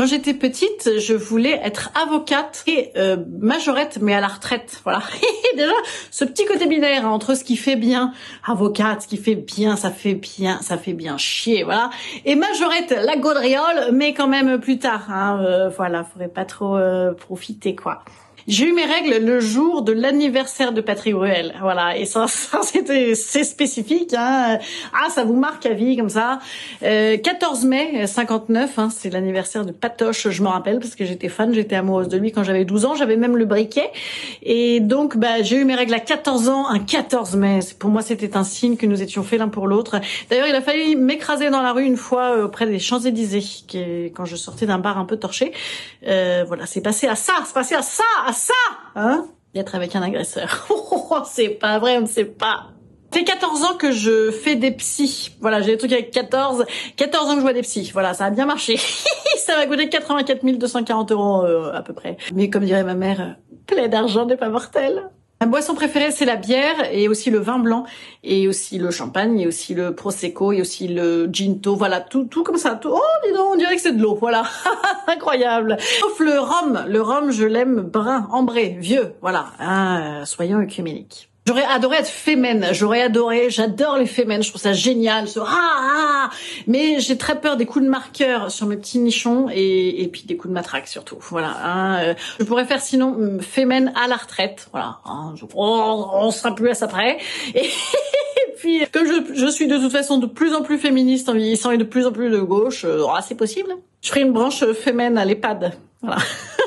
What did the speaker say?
Quand j'étais petite, je voulais être avocate et euh, majorette, mais à la retraite. Voilà. Déjà, ce petit côté binaire hein, entre ce qui fait bien, avocate, ce qui fait bien, ça fait bien, ça fait bien chier, voilà. Et majorette, la gaudriole, mais quand même plus tard. Hein, euh, voilà, faudrait pas trop euh, profiter, quoi. J'ai eu mes règles le jour de l'anniversaire de Patrick Bruel. Voilà, et ça, ça c'était c'est spécifique. Hein. Ah, ça vous marque à vie comme ça. Euh, 14 mai 59, hein, c'est l'anniversaire de Je me rappelle parce que j'étais fan, j'étais amoureuse de lui quand j'avais 12 ans. J'avais même le briquet. Et donc, bah, j'ai eu mes règles à 14 ans, un 14 mai. Pour moi, c'était un signe que nous étions faits l'un pour l'autre. D'ailleurs, il a fallu m'écraser dans la rue une fois euh, auprès des Champs-Élysées, quand je sortais d'un bar un peu torché. Euh, voilà, c'est passé à ça, c'est passé à ça à ça, hein, d'être avec un agresseur. Oh, c'est pas vrai, on ne sait pas. C'est 14 ans que je fais des psys. Voilà, j'ai des trucs avec 14, 14 ans que je vois des psys. Voilà, ça a bien marché. ça m'a coûté 84 240 euros euh, à peu près. Mais comme dirait ma mère, euh, plein d'argent n'est pas mortel. Ma boisson préférée, c'est la bière et aussi le vin blanc et aussi le champagne et aussi le prosecco et aussi le ginto. Voilà, tout, tout comme ça. Tout... Oh, dis donc, on dirait que c'est de l'eau. Voilà, incroyable. Sauf le rhum. Le rhum, je l'aime brun, ambré, vieux. Voilà, hein, soyons œcuméniques. J'aurais adoré être fémène, j'aurais adoré, j'adore les fémènes, je trouve ça génial, ce ah, ah mais j'ai très peur des coups de marqueur sur mes petits nichons et, et puis des coups de matraque surtout. Voilà, hein, euh, je pourrais faire sinon hum, fémène à la retraite, voilà, hein, on, sera plus à ça près. Et, puis comme je, je, suis de toute façon de plus en plus féministe en vieillissant et de plus en plus de gauche, euh, ah, c'est possible. Je ferai une branche fémène à l'EHPAD, voilà.